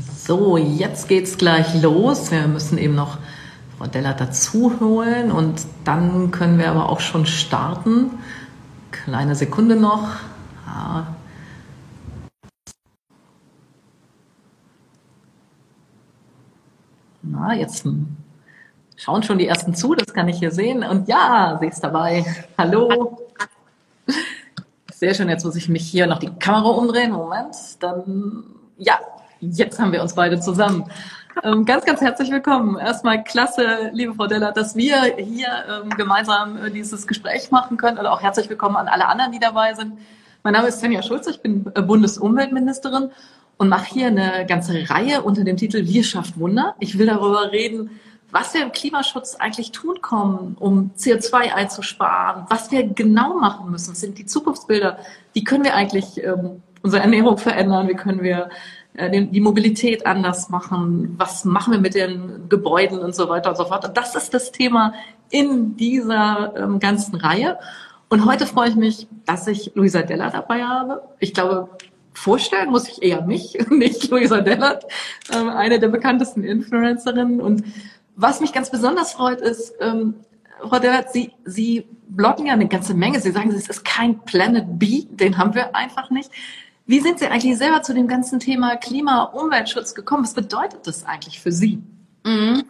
So, jetzt geht's gleich los. Wir müssen eben noch Frau Della dazu holen und dann können wir aber auch schon starten. Kleine Sekunde noch. Ja. Na, jetzt schauen schon die ersten zu, das kann ich hier sehen. Und ja, sie ist dabei. Hallo. Sehr schön, jetzt muss ich mich hier noch die Kamera umdrehen. Moment, dann ja, Jetzt haben wir uns beide zusammen. Ähm, ganz, ganz herzlich willkommen. Erstmal klasse, liebe Frau Della, dass wir hier ähm, gemeinsam äh, dieses Gespräch machen können. Und auch herzlich willkommen an alle anderen, die dabei sind. Mein Name ist Svenja Schulze, ich bin äh, Bundesumweltministerin und mache hier eine ganze Reihe unter dem Titel Wir schafft Wunder. Ich will darüber reden, was wir im Klimaschutz eigentlich tun kommen, um CO2 einzusparen, was wir genau machen müssen. Sind die Zukunftsbilder. Wie können wir eigentlich ähm, unsere Ernährung verändern? Wie können wir die Mobilität anders machen, was machen wir mit den Gebäuden und so weiter und so fort. Und das ist das Thema in dieser ähm, ganzen Reihe. Und heute freue ich mich, dass ich Luisa Della dabei habe. Ich glaube, vorstellen muss ich eher mich, nicht Luisa Dellert, ähm, eine der bekanntesten Influencerinnen. Und was mich ganz besonders freut, ist, ähm, Frau Dellert, Sie, Sie bloggen ja eine ganze Menge. Sie sagen, es ist kein Planet B, den haben wir einfach nicht. Wie sind Sie eigentlich selber zu dem ganzen Thema Klima, Umweltschutz gekommen? Was bedeutet das eigentlich für Sie? Mhm.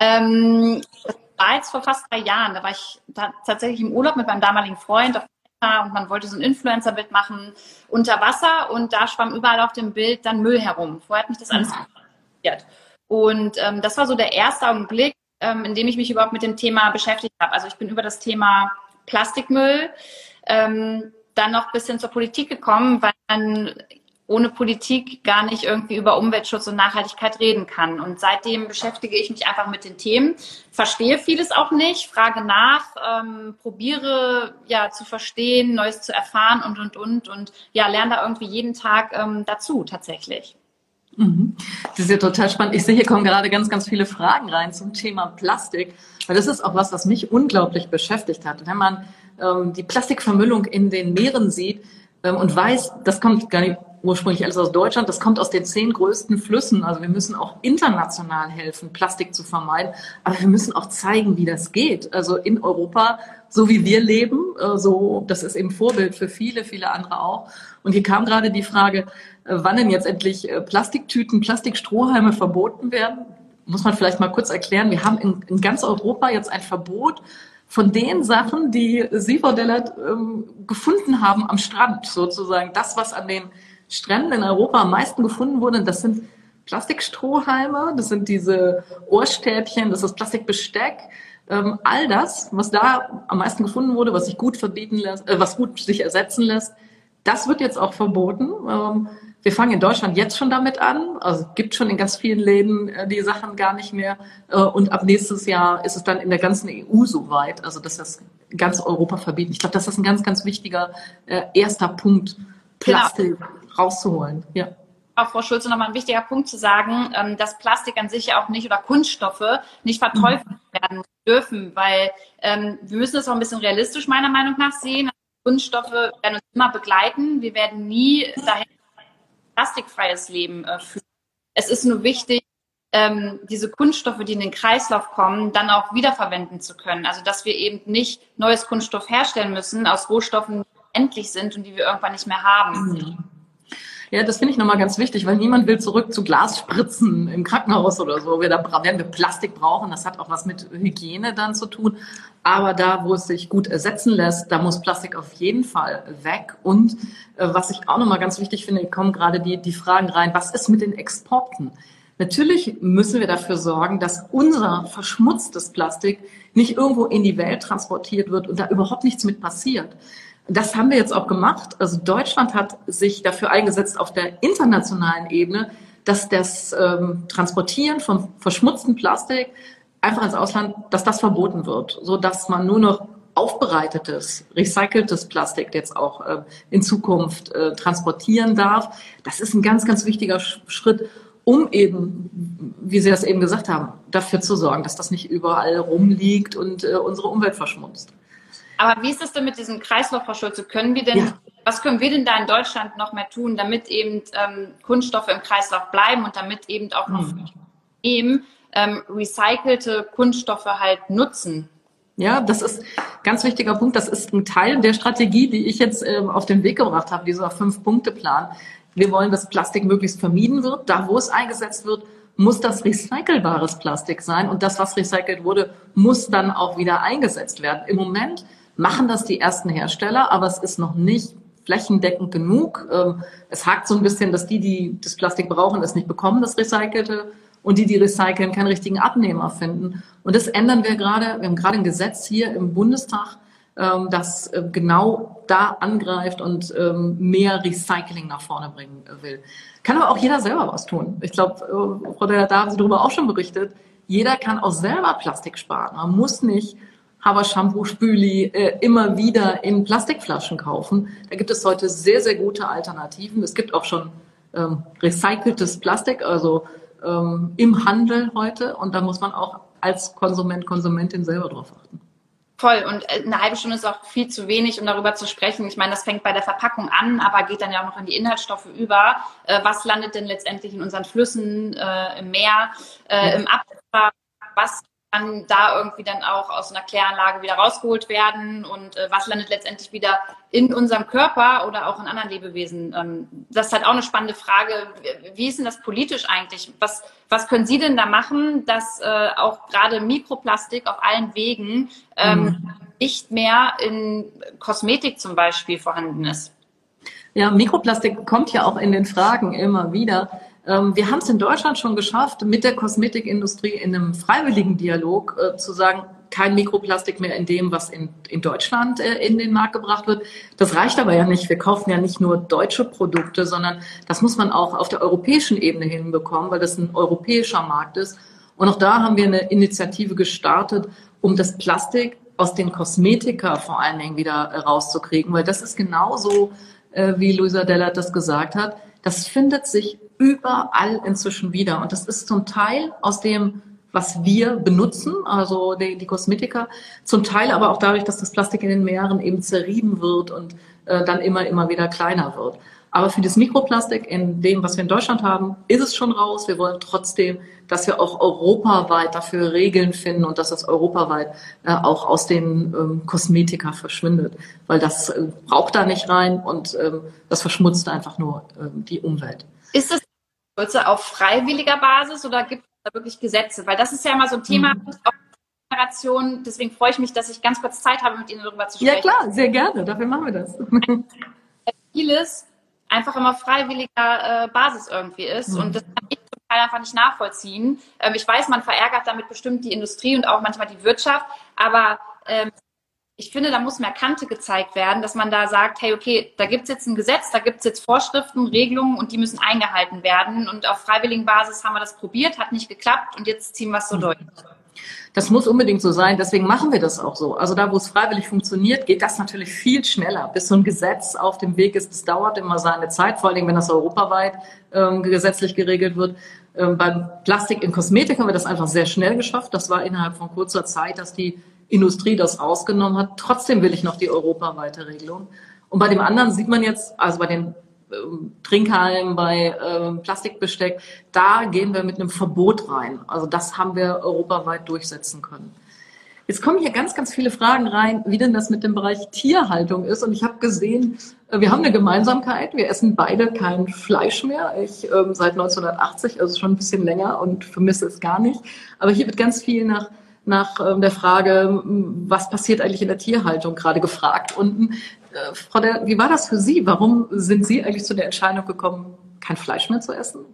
Ähm, das war jetzt vor fast drei Jahren. Da war ich da tatsächlich im Urlaub mit meinem damaligen Freund auf und man wollte so ein Influencer-Bild machen unter Wasser und da schwamm überall auf dem Bild dann Müll herum. Vorher hat mich das alles interessiert. Und ähm, das war so der erste Augenblick, ähm, in dem ich mich überhaupt mit dem Thema beschäftigt habe. Also ich bin über das Thema Plastikmüll ähm, dann noch ein bisschen zur Politik gekommen, weil man ohne Politik gar nicht irgendwie über Umweltschutz und Nachhaltigkeit reden kann. Und seitdem beschäftige ich mich einfach mit den Themen, verstehe vieles auch nicht, frage nach, ähm, probiere ja zu verstehen, Neues zu erfahren und und und und ja lerne da irgendwie jeden Tag ähm, dazu tatsächlich. Mhm. Das ist ja total spannend. Ich sehe, hier kommen gerade ganz, ganz viele Fragen rein zum Thema Plastik, weil das ist auch was, was mich unglaublich beschäftigt hat. Wenn man ähm, die Plastikvermüllung in den Meeren sieht ähm, und weiß, das kommt gar nicht ursprünglich alles aus Deutschland, das kommt aus den zehn größten Flüssen. Also wir müssen auch international helfen, Plastik zu vermeiden. Aber wir müssen auch zeigen, wie das geht. Also in Europa, so wie wir leben, äh, so, das ist eben Vorbild für viele, viele andere auch. Und hier kam gerade die Frage, äh, wann denn jetzt endlich äh, Plastiktüten, Plastikstrohhalme verboten werden. Muss man vielleicht mal kurz erklären. Wir haben in, in ganz Europa jetzt ein Verbot von den Sachen, die Sie, Frau Dellert, ähm, gefunden haben am Strand, sozusagen. Das, was an den Stränden in Europa am meisten gefunden wurde, das sind Plastikstrohhalme, das sind diese Ohrstäbchen, das ist Plastikbesteck. Ähm, all das, was da am meisten gefunden wurde, was sich gut verbieten lässt, äh, was gut sich ersetzen lässt, das wird jetzt auch verboten. Wir fangen in Deutschland jetzt schon damit an. Also es gibt schon in ganz vielen Läden äh, die Sachen gar nicht mehr. Äh, und ab nächstes Jahr ist es dann in der ganzen EU soweit, also dass das ganz Europa verbieten. Ich glaube, das ist ein ganz, ganz wichtiger äh, erster Punkt, Plastik genau. rauszuholen. Ja. Auch Frau Schulze nochmal ein wichtiger Punkt zu sagen, ähm, dass Plastik an sich auch nicht oder Kunststoffe nicht verteufelt mhm. werden dürfen, weil ähm, wir müssen das auch ein bisschen realistisch meiner Meinung nach sehen. Kunststoffe werden uns immer begleiten. Wir werden nie dahin plastikfreies Leben äh, führen. Es ist nur wichtig, ähm, diese Kunststoffe, die in den Kreislauf kommen, dann auch wiederverwenden zu können. Also dass wir eben nicht neues Kunststoff herstellen müssen aus Rohstoffen, die endlich sind und die wir irgendwann nicht mehr haben. Mhm. Ja, das finde ich nochmal ganz wichtig, weil niemand will zurück zu Glasspritzen im Krankenhaus oder so. Wir, da werden wir Plastik brauchen. Das hat auch was mit Hygiene dann zu tun. Aber da, wo es sich gut ersetzen lässt, da muss Plastik auf jeden Fall weg. Und äh, was ich auch nochmal ganz wichtig finde, kommen gerade die, die Fragen rein, was ist mit den Exporten? Natürlich müssen wir dafür sorgen, dass unser verschmutztes Plastik nicht irgendwo in die Welt transportiert wird und da überhaupt nichts mit passiert. Das haben wir jetzt auch gemacht. Also Deutschland hat sich dafür eingesetzt auf der internationalen Ebene, dass das ähm, Transportieren von verschmutztem Plastik einfach ins Ausland, dass das verboten wird, so dass man nur noch aufbereitetes, recyceltes Plastik jetzt auch äh, in Zukunft äh, transportieren darf. Das ist ein ganz, ganz wichtiger Schritt, um eben, wie Sie das eben gesagt haben, dafür zu sorgen, dass das nicht überall rumliegt und äh, unsere Umwelt verschmutzt. Aber wie ist es denn mit diesem Kreislauf, Frau Schulze? Können wir denn ja. was können wir denn da in Deutschland noch mehr tun, damit eben ähm, Kunststoffe im Kreislauf bleiben und damit eben auch noch mhm. eben ähm, recycelte Kunststoffe halt nutzen? Ja, das ist ganz wichtiger Punkt. Das ist ein Teil der Strategie, die ich jetzt ähm, auf den Weg gebracht habe, dieser Fünf-Punkte-Plan. Wir wollen, dass Plastik möglichst vermieden wird. Da, wo es eingesetzt wird, muss das recycelbares Plastik sein. Und das, was recycelt wurde, muss dann auch wieder eingesetzt werden. Im Moment machen das die ersten Hersteller, aber es ist noch nicht flächendeckend genug. Ähm, es hakt so ein bisschen, dass die, die das Plastik brauchen, es nicht bekommen, das recycelte und die, die recyceln, keinen richtigen Abnehmer finden. Und das ändern wir gerade. Wir haben gerade ein Gesetz hier im Bundestag, ähm, das äh, genau da angreift und ähm, mehr Recycling nach vorne bringen will. Kann aber auch jeder selber was tun. Ich glaube, äh, Frau Della, da haben Sie darüber auch schon berichtet. Jeder kann auch selber Plastik sparen. Man muss nicht Haber Shampoo, Spüli äh, immer wieder in Plastikflaschen kaufen. Da gibt es heute sehr, sehr gute Alternativen. Es gibt auch schon ähm, recyceltes Plastik, also ähm, im Handel heute und da muss man auch als Konsument, Konsumentin selber drauf achten. Voll. Und äh, eine halbe Stunde ist auch viel zu wenig, um darüber zu sprechen. Ich meine, das fängt bei der Verpackung an, aber geht dann ja auch noch in die Inhaltsstoffe über. Äh, was landet denn letztendlich in unseren Flüssen, äh, im Meer, äh, im Abwasser? Was kann da irgendwie dann auch aus einer Kläranlage wieder rausgeholt werden und äh, was landet letztendlich wieder in unserem Körper oder auch in anderen Lebewesen? Ähm, das ist halt auch eine spannende Frage. Wie ist denn das politisch eigentlich? Was, was können Sie denn da machen, dass äh, auch gerade Mikroplastik auf allen Wegen ähm, mhm. nicht mehr in Kosmetik zum Beispiel vorhanden ist? Ja, Mikroplastik kommt ja auch in den Fragen immer wieder. Ähm, wir haben es in Deutschland schon geschafft, mit der Kosmetikindustrie in einem freiwilligen Dialog äh, zu sagen, kein Mikroplastik mehr in dem, was in, in Deutschland äh, in den Markt gebracht wird. Das reicht aber ja nicht. Wir kaufen ja nicht nur deutsche Produkte, sondern das muss man auch auf der europäischen Ebene hinbekommen, weil das ein europäischer Markt ist. Und auch da haben wir eine Initiative gestartet, um das Plastik aus den Kosmetika vor allen Dingen wieder äh, rauszukriegen, weil das ist genauso, äh, wie Luisa Dellert das gesagt hat. Das findet sich überall inzwischen wieder. Und das ist zum Teil aus dem, was wir benutzen, also die, die Kosmetika, zum Teil aber auch dadurch, dass das Plastik in den Meeren eben zerrieben wird und äh, dann immer, immer wieder kleiner wird. Aber für das Mikroplastik in dem, was wir in Deutschland haben, ist es schon raus. Wir wollen trotzdem, dass wir auch europaweit dafür Regeln finden und dass das europaweit äh, auch aus den ähm, Kosmetika verschwindet. Weil das äh, braucht da nicht rein und ähm, das verschmutzt einfach nur ähm, die Umwelt. Ist das auf freiwilliger Basis oder gibt es da wirklich Gesetze? Weil das ist ja immer so ein Thema, mhm. Generation. Deswegen freue ich mich, dass ich ganz kurz Zeit habe, mit Ihnen darüber zu sprechen. Ja klar, sehr gerne. Dafür machen wir das. Vieles einfach immer freiwilliger äh, Basis irgendwie ist. Mhm. Und das kann ich zum Teil einfach nicht nachvollziehen. Ähm, ich weiß, man verärgert damit bestimmt die Industrie und auch manchmal die Wirtschaft, aber ähm, ich finde, da muss mehr Kante gezeigt werden, dass man da sagt, hey, okay, da gibt es jetzt ein Gesetz, da gibt es jetzt Vorschriften, Regelungen und die müssen eingehalten werden. Und auf freiwilligen Basis haben wir das probiert, hat nicht geklappt und jetzt ziehen wir es so mhm. durch. Das muss unbedingt so sein, deswegen machen wir das auch so. Also da, wo es freiwillig funktioniert, geht das natürlich viel schneller. Bis so ein Gesetz auf dem Weg ist, das dauert immer seine Zeit, vor allem wenn das europaweit ähm, gesetzlich geregelt wird. Ähm, beim Plastik in Kosmetik haben wir das einfach sehr schnell geschafft. Das war innerhalb von kurzer Zeit, dass die Industrie das rausgenommen hat. Trotzdem will ich noch die europaweite Regelung. Und bei dem anderen sieht man jetzt, also bei den ähm, Trinkhallen, bei ähm, Plastikbesteck, da gehen wir mit einem Verbot rein. Also das haben wir europaweit durchsetzen können. Jetzt kommen hier ganz, ganz viele Fragen rein, wie denn das mit dem Bereich Tierhaltung ist. Und ich habe gesehen, äh, wir haben eine Gemeinsamkeit. Wir essen beide kein Fleisch mehr. Ich ähm, seit 1980, also schon ein bisschen länger und vermisse es gar nicht. Aber hier wird ganz viel nach nach ähm, der Frage, was passiert eigentlich in der Tierhaltung gerade gefragt. Und äh, Frau der, wie war das für Sie? Warum sind Sie eigentlich zu der Entscheidung gekommen, kein Fleisch mehr zu essen?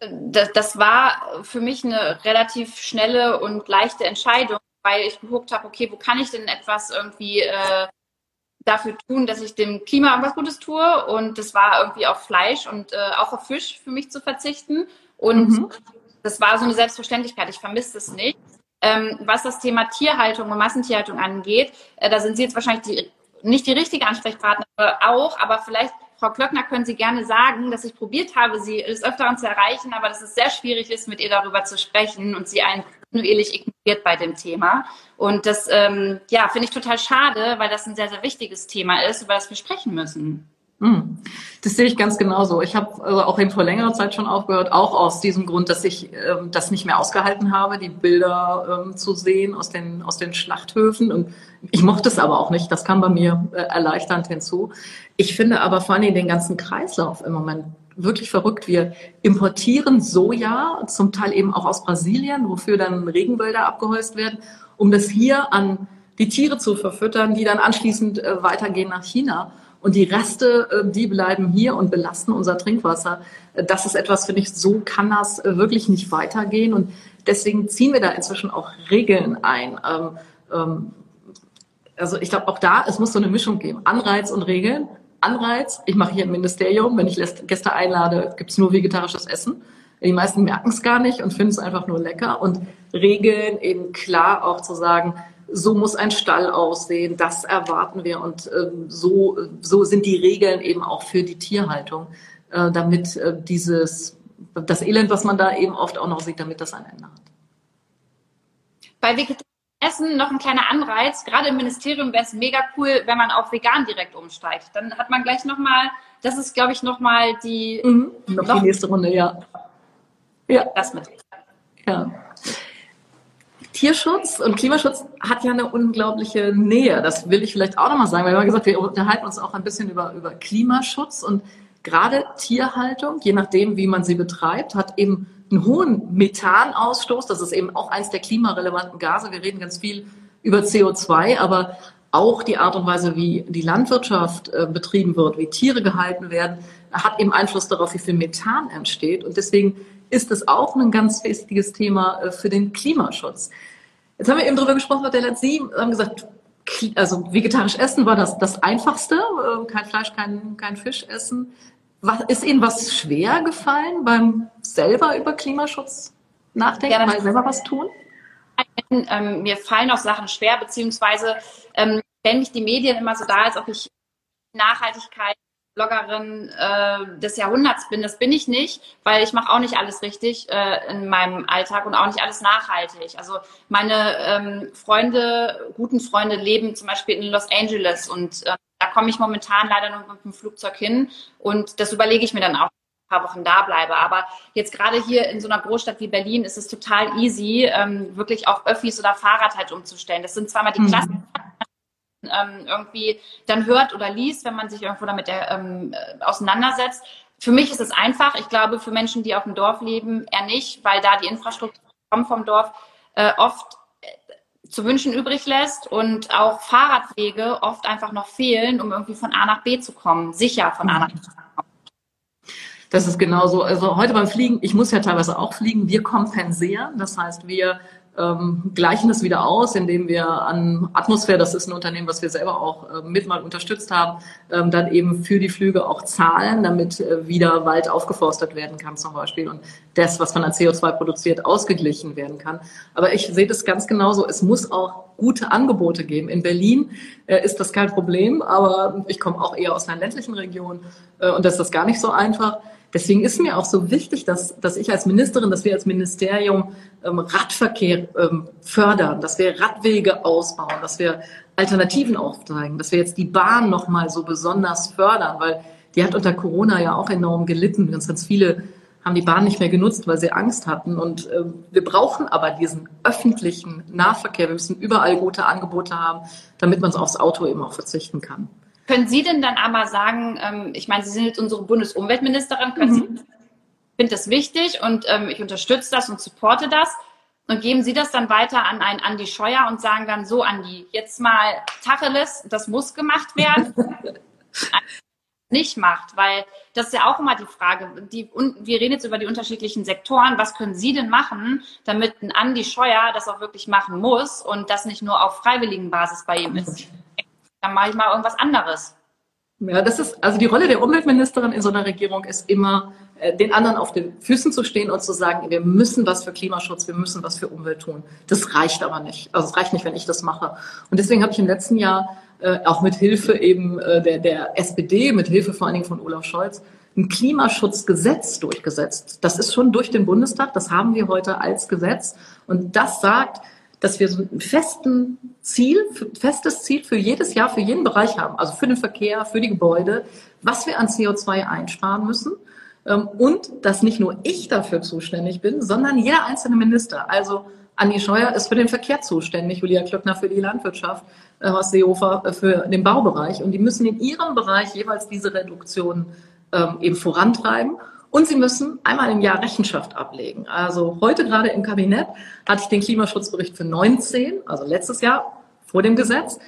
Das, das war für mich eine relativ schnelle und leichte Entscheidung, weil ich geguckt habe, okay, wo kann ich denn etwas irgendwie äh, dafür tun, dass ich dem Klima irgendwas Gutes tue? Und das war irgendwie auf Fleisch und äh, auch auf Fisch für mich zu verzichten. Und mhm. das war so eine Selbstverständlichkeit. Ich vermisse es nicht. Ähm, was das Thema Tierhaltung und Massentierhaltung angeht, äh, da sind Sie jetzt wahrscheinlich die nicht die richtige Ansprechpartnerin auch, aber vielleicht, Frau Klöckner, können Sie gerne sagen, dass ich probiert habe, Sie des Öfteren zu erreichen, aber dass es sehr schwierig ist, mit ihr darüber zu sprechen und Sie einen kontinuierlich bei dem Thema. Und das, ähm, ja, finde ich total schade, weil das ein sehr, sehr wichtiges Thema ist, über das wir sprechen müssen. Hm. Das sehe ich ganz genauso. Ich habe also auch eben vor längerer Zeit schon aufgehört, auch aus diesem Grund, dass ich ähm, das nicht mehr ausgehalten habe, die Bilder ähm, zu sehen aus den, aus den Schlachthöfen. Und ich mochte es aber auch nicht. Das kam bei mir äh, erleichternd hinzu. Ich finde aber vor allem den ganzen Kreislauf im Moment wirklich verrückt. Wir importieren Soja, zum Teil eben auch aus Brasilien, wofür dann Regenwälder abgeholzt werden, um das hier an die Tiere zu verfüttern, die dann anschließend äh, weitergehen nach China. Und die Reste, äh, die bleiben hier und belasten unser Trinkwasser. Äh, das ist etwas, finde ich, so kann das äh, wirklich nicht weitergehen. Und deswegen ziehen wir da inzwischen auch Regeln ein. Ähm, ähm, also ich glaube auch da, es muss so eine Mischung geben. Anreiz und Regeln. Anreiz, ich mache hier im Ministerium, wenn ich Gäste einlade, gibt es nur vegetarisches Essen. Die meisten merken es gar nicht und finden es einfach nur lecker. Und Regeln eben klar auch zu sagen, so muss ein Stall aussehen, das erwarten wir und äh, so, so sind die Regeln eben auch für die Tierhaltung, äh, damit äh, dieses, das Elend, was man da eben oft auch noch sieht, damit das ein Ende hat. Bei Essen noch ein kleiner Anreiz. Gerade im Ministerium wäre es mega cool, wenn man auf vegan direkt umsteigt. Dann hat man gleich nochmal, das ist, glaube ich, nochmal die... Mhm, noch, noch die nächste Runde, ja. Ja. Das mit. Ja. Tierschutz und Klimaschutz hat ja eine unglaubliche Nähe. Das will ich vielleicht auch nochmal sagen, weil wir haben gesagt, wir unterhalten uns auch ein bisschen über, über Klimaschutz und gerade Tierhaltung, je nachdem, wie man sie betreibt, hat eben einen hohen Methanausstoß. Das ist eben auch eins der klimarelevanten Gase. Wir reden ganz viel über CO2, aber auch die Art und Weise, wie die Landwirtschaft äh, betrieben wird, wie Tiere gehalten werden, hat eben Einfluss darauf, wie viel Methan entsteht. Und deswegen ist es auch ein ganz wichtiges Thema äh, für den Klimaschutz. Jetzt haben wir eben darüber gesprochen, Frau Dellert, Sie haben gesagt, also vegetarisch essen war das, das Einfachste, äh, kein Fleisch, kein, kein Fisch essen. Was, ist Ihnen was schwer gefallen beim selber über Klimaschutz nachdenken, ja, mal selber was tun? Ähm, mir fallen auch Sachen schwer, beziehungsweise ähm, stellen mich die Medien immer so da, als ob ich Nachhaltigkeit Bloggerin äh, des Jahrhunderts bin. Das bin ich nicht, weil ich mache auch nicht alles richtig äh, in meinem Alltag und auch nicht alles nachhaltig. Also meine ähm, Freunde, guten Freunde leben zum Beispiel in Los Angeles und äh, da komme ich momentan leider nur mit dem Flugzeug hin und das überlege ich mir dann auch ein paar Wochen da bleibe. Aber jetzt gerade hier in so einer Großstadt wie Berlin ist es total easy, ähm, wirklich auf Öffis oder Fahrrad halt umzustellen. Das sind zwar mal die mhm. Klassen, ähm, irgendwie dann hört oder liest, wenn man sich irgendwo damit ähm, äh, auseinandersetzt. Für mich ist es einfach. Ich glaube, für Menschen, die auf dem Dorf leben, eher nicht, weil da die Infrastruktur vom Dorf äh, oft äh, zu wünschen übrig lässt und auch Fahrradwege oft einfach noch fehlen, um irgendwie von A nach B zu kommen, sicher von A nach B zu kommen. Das ist genauso. Also heute beim Fliegen, ich muss ja teilweise auch fliegen, wir kompensieren. Das heißt, wir ähm, gleichen es wieder aus, indem wir an Atmosphäre, das ist ein Unternehmen, was wir selber auch äh, mit mal unterstützt haben, ähm, dann eben für die Flüge auch zahlen, damit äh, wieder Wald aufgeforstet werden kann zum Beispiel und das, was man an CO2 produziert, ausgeglichen werden kann. Aber ich sehe das ganz genauso. Es muss auch gute Angebote geben. In Berlin äh, ist das kein Problem, aber ich komme auch eher aus einer ländlichen Region äh, und das ist das gar nicht so einfach. Deswegen ist mir auch so wichtig, dass, dass ich als Ministerin, dass wir als Ministerium ähm, Radverkehr ähm, fördern, dass wir Radwege ausbauen, dass wir Alternativen aufzeigen, dass wir jetzt die Bahn nochmal so besonders fördern, weil die hat unter Corona ja auch enorm gelitten. Ganz, ganz viele haben die Bahn nicht mehr genutzt, weil sie Angst hatten. Und äh, wir brauchen aber diesen öffentlichen Nahverkehr. Wir müssen überall gute Angebote haben, damit man aufs Auto eben auch verzichten kann. Können Sie denn dann aber sagen, ähm, ich meine, Sie sind jetzt unsere Bundesumweltministerin, können mhm. Sie, finde das wichtig und ähm, ich unterstütze das und supporte das. Und geben Sie das dann weiter an einen Andi Scheuer und sagen dann so, Andi, jetzt mal Tacheles, das muss gemacht werden. nicht macht, weil das ist ja auch immer die Frage. Die, und wir reden jetzt über die unterschiedlichen Sektoren. Was können Sie denn machen, damit ein Andi Scheuer das auch wirklich machen muss und das nicht nur auf freiwilligen Basis bei ihm ist? dann mache ich mal irgendwas anderes. Ja, das ist, also die Rolle der Umweltministerin in so einer Regierung ist immer, äh, den anderen auf den Füßen zu stehen und zu sagen, wir müssen was für Klimaschutz, wir müssen was für Umwelt tun. Das reicht aber nicht. Also es reicht nicht, wenn ich das mache. Und deswegen habe ich im letzten Jahr äh, auch mit Hilfe eben äh, der, der SPD, mit Hilfe vor allen Dingen von Olaf Scholz, ein Klimaschutzgesetz durchgesetzt. Das ist schon durch den Bundestag, das haben wir heute als Gesetz. Und das sagt, dass wir so ein festen Ziel, festes Ziel für jedes Jahr, für jeden Bereich haben, also für den Verkehr, für die Gebäude, was wir an CO2 einsparen müssen. Ähm, und dass nicht nur ich dafür zuständig bin, sondern jeder einzelne Minister. Also Andi Scheuer ist für den Verkehr zuständig, Julia Klöckner für die Landwirtschaft, äh, Horst Seehofer äh, für den Baubereich. Und die müssen in ihrem Bereich jeweils diese Reduktion ähm, eben vorantreiben. Und sie müssen einmal im Jahr Rechenschaft ablegen. Also heute gerade im Kabinett hatte ich den Klimaschutzbericht für 19, also letztes Jahr vor dem Gesetz.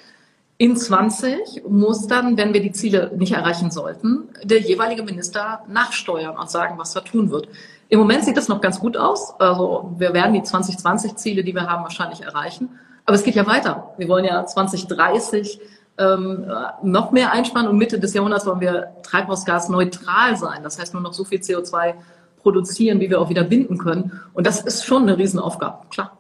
In 20 muss dann, wenn wir die Ziele nicht erreichen sollten, der jeweilige Minister nachsteuern und sagen, was er tun wird. Im Moment sieht das noch ganz gut aus. Also wir werden die 2020-Ziele, die wir haben, wahrscheinlich erreichen. Aber es geht ja weiter. Wir wollen ja 2030 ähm, noch mehr einsparen und Mitte des Jahrhunderts wollen wir treibhausgasneutral sein. Das heißt nur noch so viel CO2 produzieren, wie wir auch wieder binden können. Und das ist schon eine Riesenaufgabe, klar.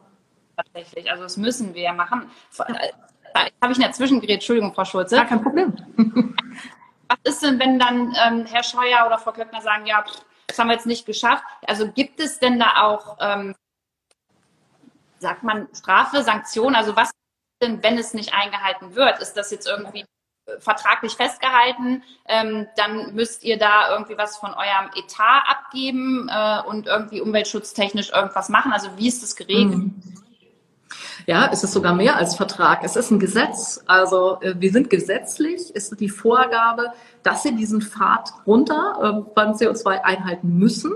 Tatsächlich, also das müssen wir machen. Äh, da habe ich in der Zwischengerät, Entschuldigung, Frau Schulze. Ja, kein Problem. Was ist denn, wenn dann ähm, Herr Scheuer oder Frau Klöckner sagen, ja, das haben wir jetzt nicht geschafft. Also gibt es denn da auch, ähm, sagt man, Strafe, Sanktionen? Also was denn, wenn es nicht eingehalten wird? Ist das jetzt irgendwie äh, vertraglich festgehalten, ähm, dann müsst ihr da irgendwie was von eurem Etat abgeben äh, und irgendwie umweltschutztechnisch irgendwas machen. Also wie ist das geregelt? Ja, es ist sogar mehr als Vertrag. Es ist ein Gesetz. Also äh, wir sind gesetzlich, ist die Vorgabe, dass sie diesen Pfad runter äh, beim CO2 einhalten müssen.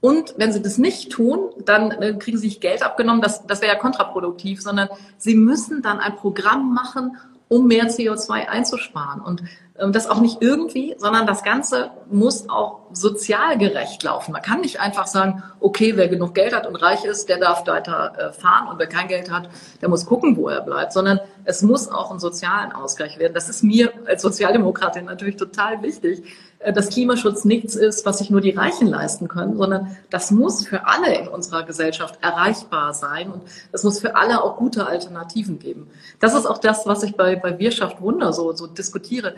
Und wenn sie das nicht tun, dann äh, kriegen sie sich Geld abgenommen. Das, das wäre ja kontraproduktiv, sondern sie müssen dann ein Programm machen, um mehr CO2 einzusparen. Und ähm, das auch nicht irgendwie, sondern das Ganze muss auch sozial gerecht laufen. Man kann nicht einfach sagen, okay, wer genug Geld hat und reich ist, der darf weiter äh, fahren und wer kein Geld hat, der muss gucken, wo er bleibt, sondern es muss auch einen sozialen Ausgleich werden. Das ist mir als Sozialdemokratin natürlich total wichtig, dass Klimaschutz nichts ist, was sich nur die Reichen leisten können, sondern das muss für alle in unserer Gesellschaft erreichbar sein und es muss für alle auch gute Alternativen geben. Das ist auch das, was ich bei, bei Wirtschaft Wunder so, so diskutiere.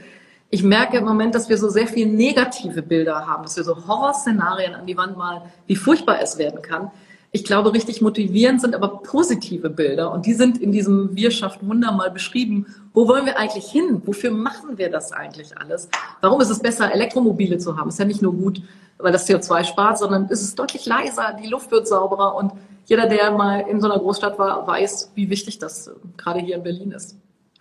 Ich merke im Moment, dass wir so sehr viel negative Bilder haben, dass wir so Horrorszenarien an die Wand malen, wie furchtbar es werden kann. Ich glaube, richtig motivierend sind aber positive Bilder und die sind in diesem Wirtschaft Wunder mal beschrieben. Wo wollen wir eigentlich hin? Wofür machen wir das eigentlich alles? Warum ist es besser, Elektromobile zu haben? Ist ja nicht nur gut, weil das CO2 spart, sondern ist es deutlich leiser, die Luft wird sauberer und jeder, der mal in so einer Großstadt war, weiß, wie wichtig das gerade hier in Berlin ist.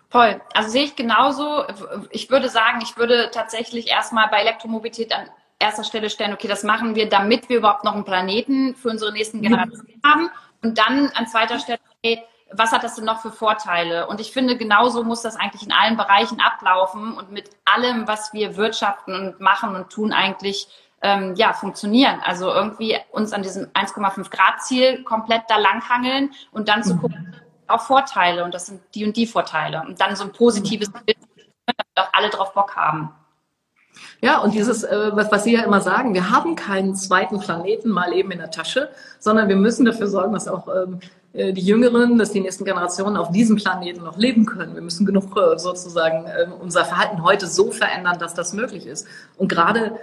Voll. Also sehe ich genauso. Ich würde sagen, ich würde tatsächlich erstmal bei Elektromobilität an erster Stelle stellen, okay, das machen wir, damit wir überhaupt noch einen Planeten für unsere nächsten Generationen haben. Und dann an zweiter Stelle, okay, was hat das denn noch für Vorteile? Und ich finde, genauso muss das eigentlich in allen Bereichen ablaufen und mit allem, was wir wirtschaften und machen und tun, eigentlich ähm, ja, funktionieren. Also irgendwie uns an diesem 1,5 Grad Ziel komplett da langhangeln und dann zu gucken, auch Vorteile und das sind die und die Vorteile. Und dann so ein positives Bild, damit auch alle drauf Bock haben. Ja, und dieses, äh, was, Sie ja immer sagen, wir haben keinen zweiten Planeten mal eben in der Tasche, sondern wir müssen dafür sorgen, dass auch ähm, äh, die Jüngeren, dass die nächsten Generationen auf diesem Planeten noch leben können. Wir müssen genug äh, sozusagen äh, unser Verhalten heute so verändern, dass das möglich ist. Und gerade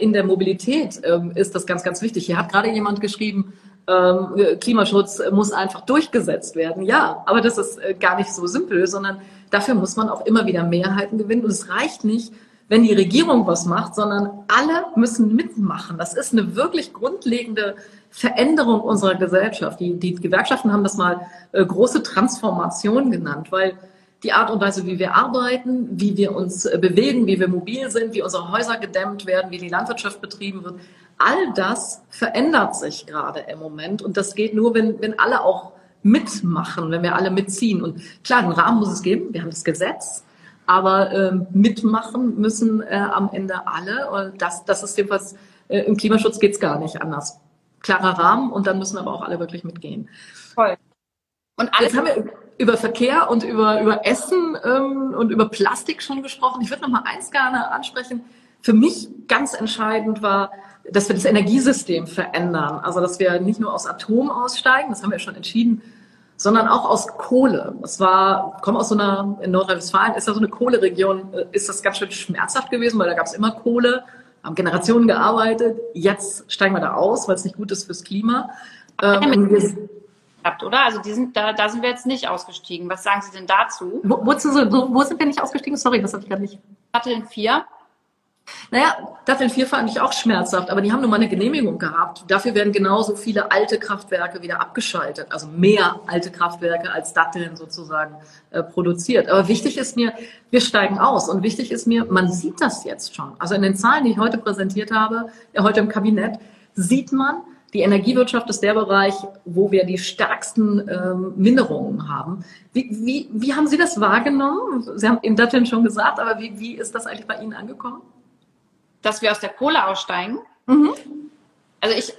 in der Mobilität äh, ist das ganz, ganz wichtig. Hier hat gerade jemand geschrieben, ähm, Klimaschutz muss einfach durchgesetzt werden. Ja, aber das ist gar nicht so simpel, sondern dafür muss man auch immer wieder Mehrheiten gewinnen. Und es reicht nicht, wenn die Regierung was macht, sondern alle müssen mitmachen. Das ist eine wirklich grundlegende Veränderung unserer Gesellschaft. Die, die Gewerkschaften haben das mal äh, große Transformation genannt, weil die Art und Weise, wie wir arbeiten, wie wir uns äh, bewegen, wie wir mobil sind, wie unsere Häuser gedämmt werden, wie die Landwirtschaft betrieben wird, all das verändert sich gerade im Moment. Und das geht nur, wenn, wenn alle auch mitmachen, wenn wir alle mitziehen. Und klar, einen Rahmen muss es geben. Wir haben das Gesetz. Aber äh, mitmachen müssen äh, am Ende alle. Und das, das ist jedenfalls, äh, im Klimaschutz geht's gar nicht anders. Klarer Rahmen und dann müssen aber auch alle wirklich mitgehen. Toll. Und alles Jetzt haben wir über Verkehr und über, über Essen ähm, und über Plastik schon gesprochen. Ich würde noch mal eins gerne ansprechen. Für mich ganz entscheidend war, dass wir das Energiesystem verändern. Also, dass wir nicht nur aus Atom aussteigen, das haben wir schon entschieden, sondern auch aus Kohle. Das war, komme aus so einer, in Nordrhein-Westfalen ist ja so eine Kohleregion, äh, ist das ganz schön schmerzhaft gewesen, weil da gab es immer Kohle, haben Generationen gearbeitet. Jetzt steigen wir da aus, weil es nicht gut ist fürs Klima. Ähm, gehabt, oder? Also die sind, da, da sind wir jetzt nicht ausgestiegen. Was sagen Sie denn dazu? Wo, wo, sind, wo sind wir nicht ausgestiegen? Sorry, das habe ich gerade nicht. Datteln 4. Naja, Datteln 4 fand ich auch schmerzhaft, aber die haben nun mal eine Genehmigung gehabt. Dafür werden genauso viele alte Kraftwerke wieder abgeschaltet, also mehr alte Kraftwerke als Datteln sozusagen äh, produziert. Aber wichtig ist mir, wir steigen aus und wichtig ist mir, man sieht das jetzt schon. Also in den Zahlen, die ich heute präsentiert habe, äh, heute im Kabinett, sieht man, die Energiewirtschaft ist der Bereich, wo wir die stärksten ähm, Minderungen haben. Wie, wie, wie haben Sie das wahrgenommen? Sie haben in Datteln schon gesagt, aber wie, wie ist das eigentlich bei Ihnen angekommen? Dass wir aus der Kohle aussteigen? Mhm. Also ich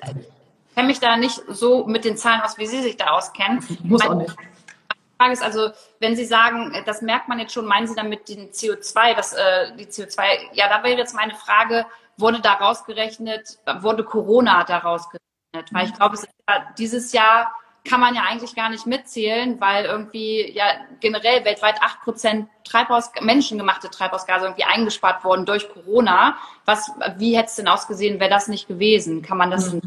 kenne mich da nicht so mit den Zahlen aus, wie Sie sich da auskennen. Muss auch nicht. Frage ist also, wenn Sie sagen, das merkt man jetzt schon, meinen Sie damit den CO2, dass äh, die CO2, ja, da wäre jetzt meine Frage, wurde da rausgerechnet, wurde Corona da rausgerechnet? Weil ich glaube, ja, dieses Jahr kann man ja eigentlich gar nicht mitzählen, weil irgendwie ja generell weltweit acht Prozent Treibhaus, menschengemachte Treibhausgase irgendwie eingespart wurden durch Corona. Was, wie hätte es denn ausgesehen, wäre das nicht gewesen? Kann man das? Mhm.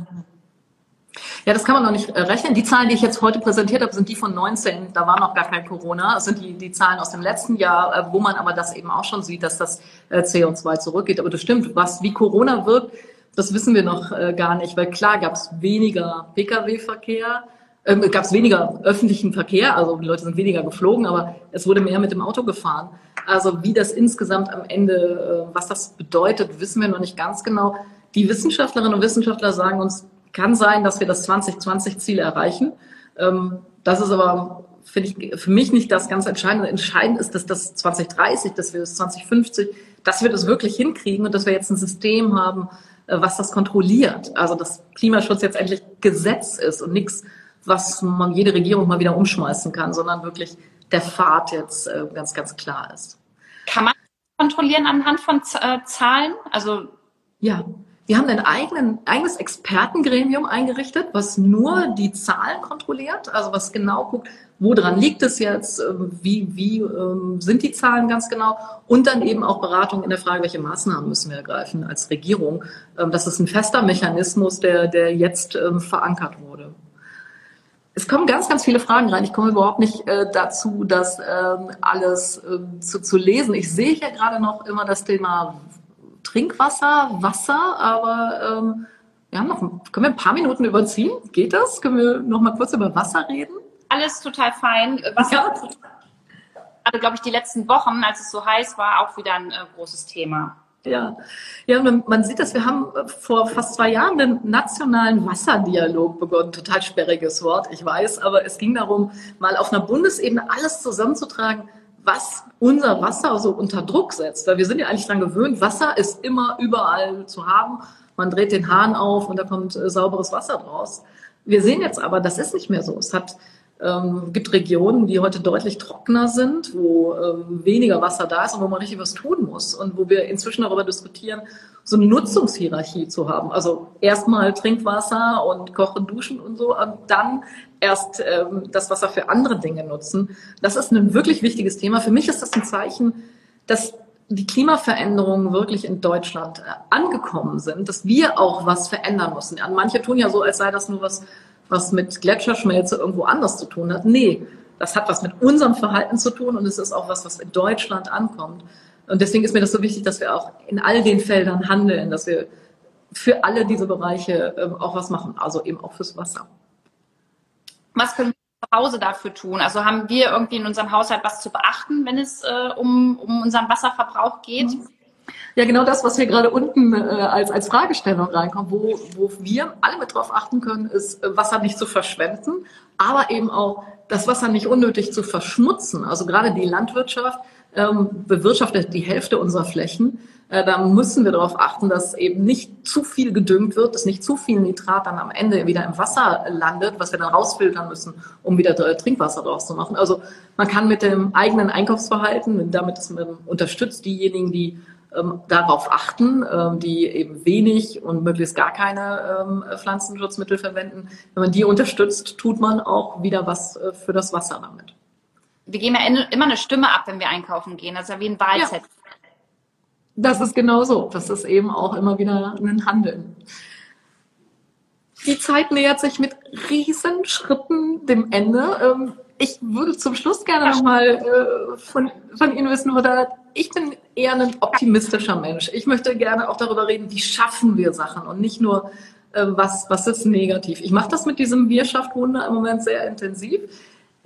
Ja, das kann man noch nicht äh, rechnen. Die Zahlen, die ich jetzt heute präsentiert habe, sind die von 19. Da war noch gar kein Corona. Das sind die, die Zahlen aus dem letzten Jahr, äh, wo man aber das eben auch schon sieht, dass das äh, CO2 zurückgeht. Aber das stimmt, was wie Corona wirkt, das wissen wir noch gar nicht, weil klar gab es weniger Pkw-Verkehr, äh, gab es weniger öffentlichen Verkehr, also die Leute sind weniger geflogen, aber es wurde mehr mit dem Auto gefahren. Also wie das insgesamt am Ende, äh, was das bedeutet, wissen wir noch nicht ganz genau. Die Wissenschaftlerinnen und Wissenschaftler sagen uns, kann sein, dass wir das 2020-Ziel erreichen. Ähm, das ist aber, finde ich, für mich nicht das ganz Entscheidende. Entscheidend ist, dass das 2030, dass wir das 2050, dass wir das wirklich hinkriegen und dass wir jetzt ein System haben, äh, was das kontrolliert. Also dass Klimaschutz jetzt endlich Gesetz ist und nichts, was man jede Regierung mal wieder umschmeißen kann, sondern wirklich der Pfad jetzt äh, ganz, ganz klar ist. Kann man kontrollieren anhand von äh, Zahlen? Also ja, wir haben ein eigenen, eigenes Expertengremium eingerichtet, was nur die Zahlen kontrolliert, also was genau guckt, woran liegt es jetzt, ähm, wie, wie ähm, sind die Zahlen ganz genau und dann eben auch Beratung in der Frage, welche Maßnahmen müssen wir ergreifen als Regierung. Ähm, das ist ein fester Mechanismus, der, der jetzt verankert wurde. Es kommen ganz, ganz viele Fragen rein. Ich komme überhaupt nicht äh, dazu, das ähm, alles äh, zu, zu lesen. Ich sehe hier gerade noch immer das Thema Trinkwasser, Wasser, aber ähm, wir haben noch, können wir ein paar Minuten überziehen? Geht das? Können wir noch mal kurz über Wasser reden? Alles total fein. Wasser, ja. also glaube ich, die letzten Wochen, als es so heiß war, auch wieder ein äh, großes Thema. Ja, ja man, man sieht das, wir haben vor fast zwei Jahren den nationalen Wasserdialog begonnen. Total sperriges Wort, ich weiß, aber es ging darum, mal auf einer Bundesebene alles zusammenzutragen, was unser Wasser so unter Druck setzt. Weil wir sind ja eigentlich daran gewöhnt, Wasser ist immer überall zu haben. Man dreht den Hahn auf und da kommt äh, sauberes Wasser draus. Wir sehen jetzt aber, das ist nicht mehr so. Es hat ähm, gibt Regionen, die heute deutlich trockener sind, wo ähm, weniger Wasser da ist und wo man richtig was tun muss und wo wir inzwischen darüber diskutieren, so eine Nutzungshierarchie zu haben. Also erstmal Trinkwasser und Kochen, Duschen und so und dann erst ähm, das Wasser für andere Dinge nutzen. Das ist ein wirklich wichtiges Thema. Für mich ist das ein Zeichen, dass die Klimaveränderungen wirklich in Deutschland äh, angekommen sind, dass wir auch was verändern müssen. Manche tun ja so, als sei das nur was was mit Gletscherschmelze irgendwo anders zu tun hat. Nee, das hat was mit unserem Verhalten zu tun und es ist auch was, was in Deutschland ankommt. Und deswegen ist mir das so wichtig, dass wir auch in all den Feldern handeln, dass wir für alle diese Bereiche ähm, auch was machen, also eben auch fürs Wasser. Was können wir zu Hause dafür tun? Also haben wir irgendwie in unserem Haushalt was zu beachten, wenn es äh, um, um unseren Wasserverbrauch geht? Mhm. Ja, genau das, was hier gerade unten äh, als, als Fragestellung reinkommt, wo, wo wir alle mit drauf achten können, ist, äh, Wasser nicht zu verschwenden, aber eben auch das Wasser nicht unnötig zu verschmutzen. Also gerade die Landwirtschaft ähm, bewirtschaftet die Hälfte unserer Flächen. Äh, da müssen wir darauf achten, dass eben nicht zu viel gedüngt wird, dass nicht zu viel Nitrat dann am Ende wieder im Wasser landet, was wir dann rausfiltern müssen, um wieder Trinkwasser draus zu machen. Also man kann mit dem eigenen Einkaufsverhalten, damit ist man unterstützt diejenigen, die ähm, darauf achten, ähm, die eben wenig und möglichst gar keine ähm, Pflanzenschutzmittel verwenden. Wenn man die unterstützt, tut man auch wieder was äh, für das Wasser damit. Wir geben ja immer eine Stimme ab, wenn wir einkaufen gehen. Das ist ja wie ein Wahlzettel. Ja. Das ist genau so. Das ist eben auch immer wieder ein Handeln. Die Zeit nähert sich mit riesen Schritten dem Ende. Ich würde zum Schluss gerne nochmal äh, von, von Ihnen wissen, oder ich bin eher ein optimistischer Mensch. Ich möchte gerne auch darüber reden, wie schaffen wir Sachen und nicht nur, äh, was, was ist negativ. Ich mache das mit diesem Wir schafft Wunder im Moment sehr intensiv.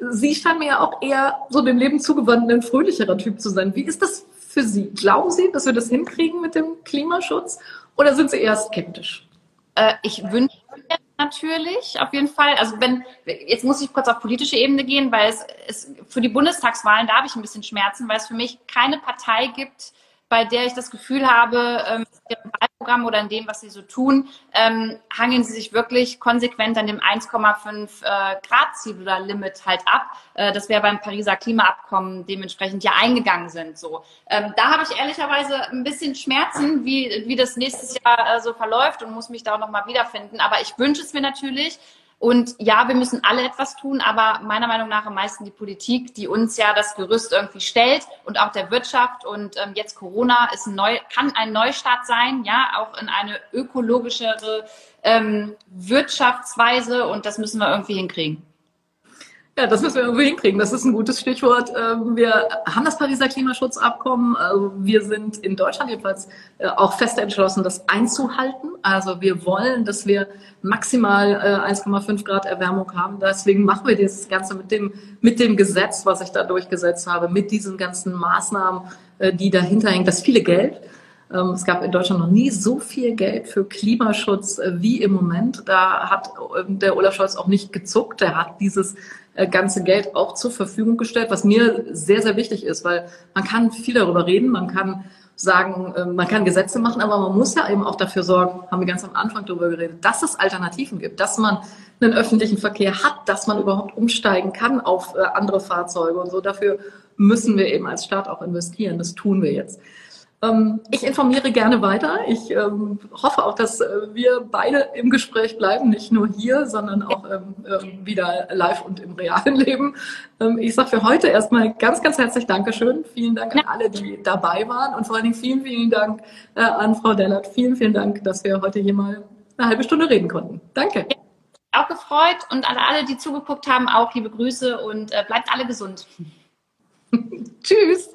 Sie scheinen mir ja auch eher so dem Leben zugewandt, ein fröhlicherer Typ zu sein. Wie ist das für Sie? Glauben Sie, dass wir das hinkriegen mit dem Klimaschutz oder sind Sie eher skeptisch? Äh, ich wünsche mir natürlich, auf jeden Fall. Also wenn, jetzt muss ich kurz auf politische Ebene gehen, weil es, es für die Bundestagswahlen, da habe ich ein bisschen Schmerzen, weil es für mich keine Partei gibt, bei der ich das Gefühl habe, ähm, ihrem Wahlprogramm oder in dem, was sie so tun, ähm, hangeln sie sich wirklich konsequent an dem 1,5 äh, Grad Ziel oder Limit halt ab, äh, das wir beim Pariser Klimaabkommen dementsprechend ja eingegangen sind. So, ähm, da habe ich ehrlicherweise ein bisschen Schmerzen, wie wie das nächstes Jahr äh, so verläuft und muss mich da noch mal wiederfinden. Aber ich wünsche es mir natürlich, und ja, wir müssen alle etwas tun, aber meiner Meinung nach am meisten die Politik, die uns ja das Gerüst irgendwie stellt und auch der Wirtschaft. Und ähm, jetzt Corona ist ein neu, kann ein Neustart sein, ja, auch in eine ökologischere ähm, Wirtschaftsweise. Und das müssen wir irgendwie hinkriegen. Ja, das müssen wir irgendwie hinkriegen. Das ist ein gutes Stichwort. Ähm, wir haben das Pariser Klimaschutzabkommen. Also wir sind in Deutschland jedenfalls äh, auch fest entschlossen, das einzuhalten. Also wir wollen, dass wir maximal 1,5 äh, Grad Erwärmung haben. Deswegen machen wir das Ganze mit dem, mit dem Gesetz, was ich da durchgesetzt habe, mit diesen ganzen Maßnahmen, äh, die dahinter hängen. Das viele Geld. Ähm, es gab in Deutschland noch nie so viel Geld für Klimaschutz wie im Moment. Da hat der Olaf Scholz auch nicht gezuckt. Er hat dieses ganze Geld auch zur Verfügung gestellt, was mir sehr, sehr wichtig ist, weil man kann viel darüber reden, man kann sagen, äh, man kann Gesetze machen, aber man muss ja eben auch dafür sorgen, haben wir ganz am Anfang darüber geredet, dass es Alternativen gibt, dass man einen öffentlichen Verkehr hat, dass man überhaupt umsteigen kann auf äh, andere Fahrzeuge und so. Dafür müssen wir eben als Staat auch investieren. Das tun wir jetzt. Ähm, ich informiere gerne weiter. Ich ähm, hoffe auch, dass äh, wir beide im Gespräch bleiben, nicht nur hier, sondern auch ähm, wieder live und im realen Leben. ich sage für heute erstmal ganz, ganz herzlich Dankeschön. Vielen Dank an alle, die dabei waren und vor allen Dingen vielen, vielen Dank äh, an Frau Dellert. Vielen, vielen Dank, dass wir heute hier mal eine halbe Stunde reden konnten. Danke. Auch gefreut und an alle, die zugeguckt haben, auch liebe Grüße und äh, bleibt alle gesund. Tschüss.